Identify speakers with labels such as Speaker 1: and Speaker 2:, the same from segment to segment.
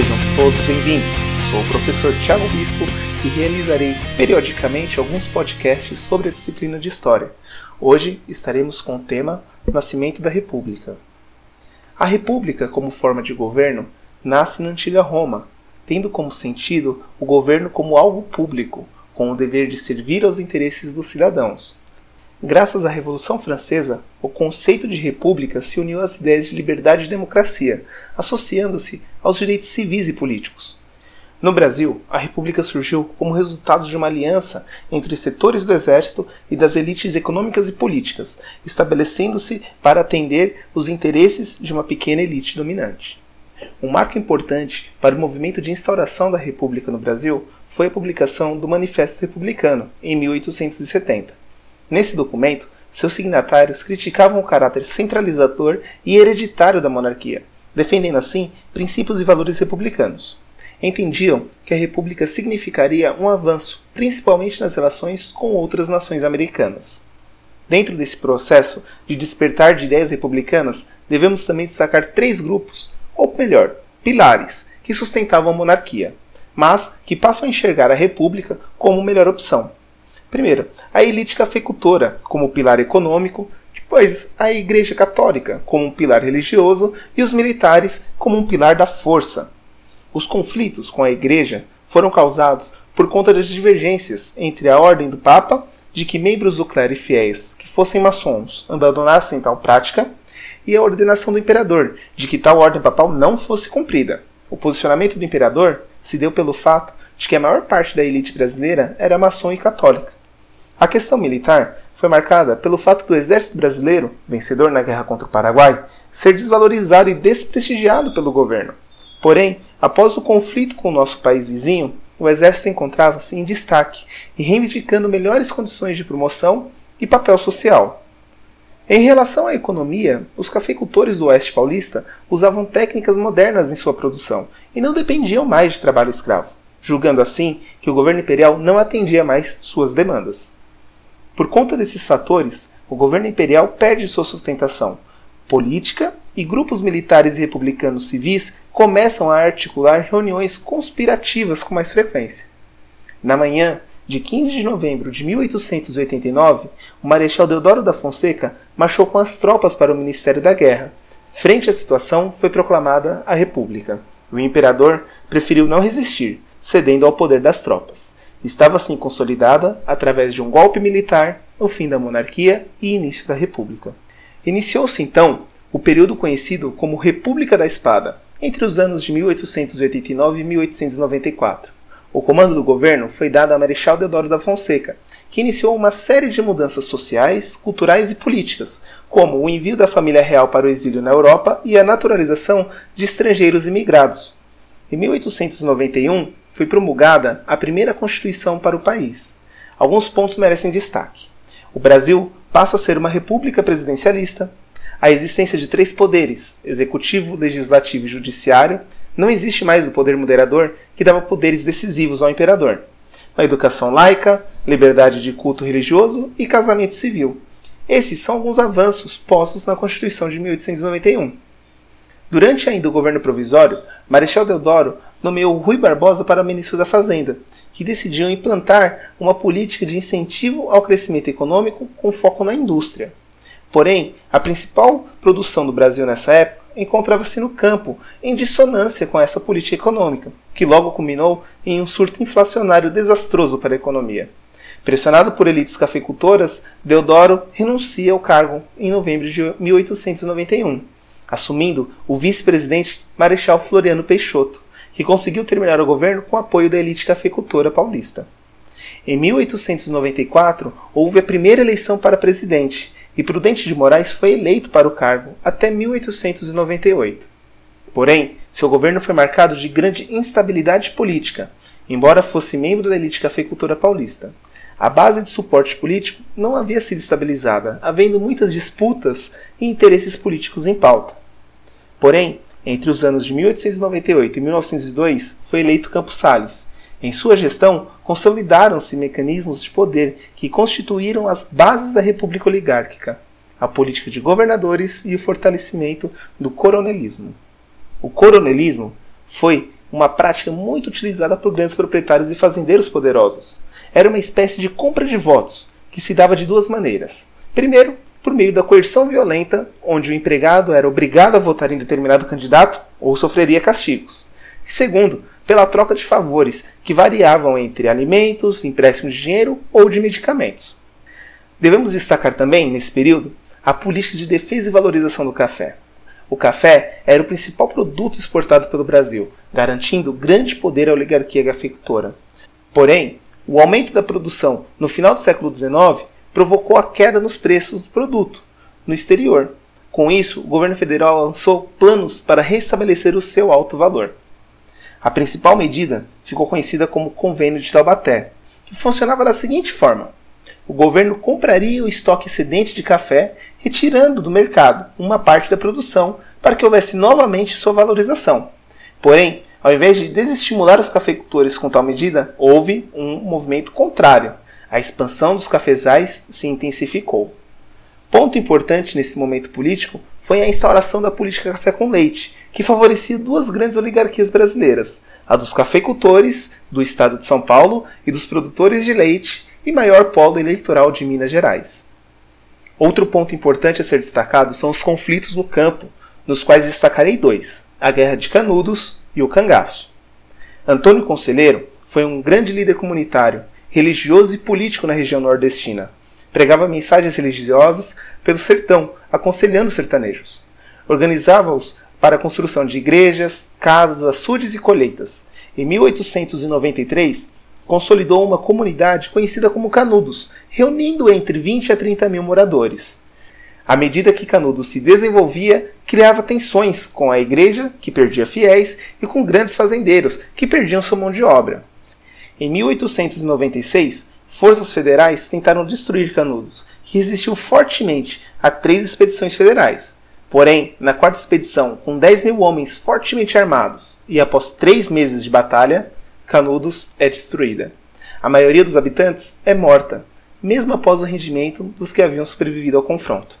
Speaker 1: Sejam todos bem-vindos. Sou o professor Tiago Bispo e realizarei periodicamente alguns podcasts sobre a disciplina de História. Hoje estaremos com o tema Nascimento da República. A República, como forma de governo, nasce na antiga Roma, tendo como sentido o governo como algo público, com o dever de servir aos interesses dos cidadãos. Graças à Revolução Francesa, o conceito de república se uniu às ideias de liberdade e democracia, associando-se aos direitos civis e políticos. No Brasil, a república surgiu como resultado de uma aliança entre setores do exército e das elites econômicas e políticas, estabelecendo-se para atender os interesses de uma pequena elite dominante. Um marco importante para o movimento de instauração da república no Brasil foi a publicação do Manifesto Republicano, em 1870. Nesse documento, seus signatários criticavam o caráter centralizador e hereditário da monarquia, defendendo assim princípios e valores republicanos. Entendiam que a república significaria um avanço, principalmente nas relações com outras nações americanas. Dentro desse processo de despertar de ideias republicanas, devemos também destacar três grupos, ou melhor, pilares, que sustentavam a monarquia, mas que passam a enxergar a república como melhor opção. Primeiro, a elite cafeicultora como pilar econômico, depois a Igreja Católica como um pilar religioso e os militares como um pilar da força. Os conflitos com a Igreja foram causados por conta das divergências entre a ordem do Papa de que membros do clero e fiéis que fossem maçons abandonassem tal prática e a ordenação do imperador de que tal ordem papal não fosse cumprida. O posicionamento do imperador se deu pelo fato de que a maior parte da elite brasileira era maçom e católica. A questão militar foi marcada pelo fato do exército brasileiro, vencedor na guerra contra o Paraguai, ser desvalorizado e desprestigiado pelo governo. Porém, após o conflito com o nosso país vizinho, o exército encontrava-se em destaque e reivindicando melhores condições de promoção e papel social. Em relação à economia, os cafeicultores do Oeste Paulista usavam técnicas modernas em sua produção e não dependiam mais de trabalho escravo, julgando assim que o governo imperial não atendia mais suas demandas. Por conta desses fatores, o governo imperial perde sua sustentação política e grupos militares e republicanos civis começam a articular reuniões conspirativas com mais frequência. Na manhã de 15 de novembro de 1889, o Marechal Deodoro da Fonseca marchou com as tropas para o Ministério da Guerra. Frente à situação, foi proclamada a República. O imperador preferiu não resistir, cedendo ao poder das tropas estava assim consolidada através de um golpe militar, o fim da monarquia e início da república. Iniciou-se então o período conhecido como República da Espada, entre os anos de 1889 e 1894. O comando do governo foi dado a Marechal Deodoro da Fonseca, que iniciou uma série de mudanças sociais, culturais e políticas, como o envio da família real para o exílio na Europa e a naturalização de estrangeiros imigrados. Em 1891, foi promulgada a primeira Constituição para o país. Alguns pontos merecem destaque. O Brasil passa a ser uma república presidencialista. A existência de três poderes, executivo, legislativo e judiciário, não existe mais o poder moderador que dava poderes decisivos ao imperador. A educação laica, liberdade de culto religioso e casamento civil. Esses são alguns avanços postos na Constituição de 1891. Durante ainda o governo provisório, Marechal Deodoro nomeou Rui Barbosa para ministro da Fazenda, que decidiu implantar uma política de incentivo ao crescimento econômico com foco na indústria. Porém, a principal produção do Brasil nessa época encontrava-se no campo, em dissonância com essa política econômica, que logo culminou em um surto inflacionário desastroso para a economia. Pressionado por elites cafeicultoras, Deodoro renuncia ao cargo em novembro de 1891, assumindo o vice-presidente Marechal Floriano Peixoto, que conseguiu terminar o governo com apoio da elite cafeicultora paulista. Em 1894, houve a primeira eleição para presidente e Prudente de Moraes foi eleito para o cargo até 1898. Porém, seu governo foi marcado de grande instabilidade política, embora fosse membro da elite cafeicultora paulista. A base de suporte político não havia sido estabilizada, havendo muitas disputas e interesses políticos em pauta. Porém, entre os anos de 1898 e 1902, foi eleito Campos Salles. Em sua gestão, consolidaram-se mecanismos de poder que constituíram as bases da República Oligárquica, a política de governadores e o fortalecimento do coronelismo. O coronelismo foi uma prática muito utilizada por grandes proprietários e fazendeiros poderosos. Era uma espécie de compra de votos, que se dava de duas maneiras. Primeiro, por meio da coerção violenta, onde o empregado era obrigado a votar em determinado candidato ou sofreria castigos. E segundo, pela troca de favores, que variavam entre alimentos, empréstimos de dinheiro ou de medicamentos. Devemos destacar também, nesse período, a política de defesa e valorização do café. O café era o principal produto exportado pelo Brasil, garantindo grande poder à oligarquia cafeicultora. Porém, o aumento da produção no final do século XIX provocou a queda nos preços do produto no exterior. Com isso, o governo federal lançou planos para restabelecer o seu alto valor. A principal medida ficou conhecida como Convênio de Taubaté, que funcionava da seguinte forma: o governo compraria o estoque excedente de café, retirando do mercado uma parte da produção para que houvesse novamente sua valorização. Porém, ao invés de desestimular os cafeicultores com tal medida, houve um movimento contrário. A expansão dos cafezais se intensificou. Ponto importante nesse momento político foi a instauração da política café com leite, que favorecia duas grandes oligarquias brasileiras, a dos cafeicultores do estado de São Paulo e dos produtores de leite e maior polo eleitoral de Minas Gerais. Outro ponto importante a ser destacado são os conflitos no campo, nos quais destacarei dois: a Guerra de Canudos e o Cangaço. Antônio Conselheiro foi um grande líder comunitário, religioso e político na região nordestina. Pregava mensagens religiosas pelo sertão, aconselhando os sertanejos. Organizava-os para a construção de igrejas, casas, açudes e colheitas. Em 1893, consolidou uma comunidade conhecida como Canudos, reunindo entre 20 a 30 mil moradores. À medida que Canudos se desenvolvia, criava tensões com a igreja, que perdia fiéis, e com grandes fazendeiros, que perdiam sua mão de obra. Em 1896, forças federais tentaram destruir Canudos, que resistiu fortemente a três expedições federais. Porém, na quarta expedição, com 10 mil homens fortemente armados, e após três meses de batalha, Canudos é destruída. A maioria dos habitantes é morta, mesmo após o rendimento dos que haviam sobrevivido ao confronto.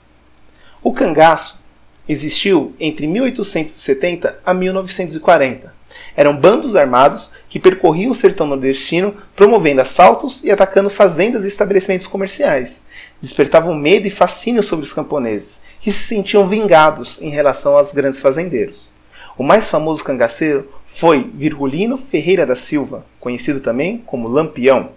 Speaker 1: O cangaço existiu entre 1870 a 1940. Eram bandos armados que percorriam o sertão nordestino promovendo assaltos e atacando fazendas e estabelecimentos comerciais. Despertavam medo e fascínio sobre os camponeses, que se sentiam vingados em relação aos grandes fazendeiros. O mais famoso cangaceiro foi Virgulino Ferreira da Silva, conhecido também como Lampião.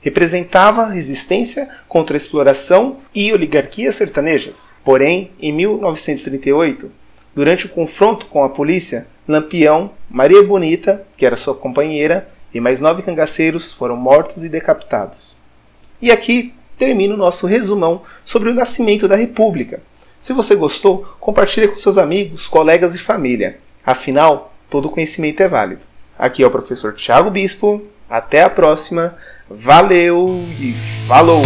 Speaker 1: Representava resistência contra a exploração e oligarquias sertanejas. Porém, em 1938, durante o confronto com a polícia, Lampião, Maria Bonita, que era sua companheira, e mais nove cangaceiros foram mortos e decapitados. E aqui termina o nosso resumão sobre o nascimento da República. Se você gostou, compartilhe com seus amigos, colegas e família. Afinal, todo conhecimento é válido. Aqui é o professor Tiago Bispo. Até a próxima. Valeu e falou!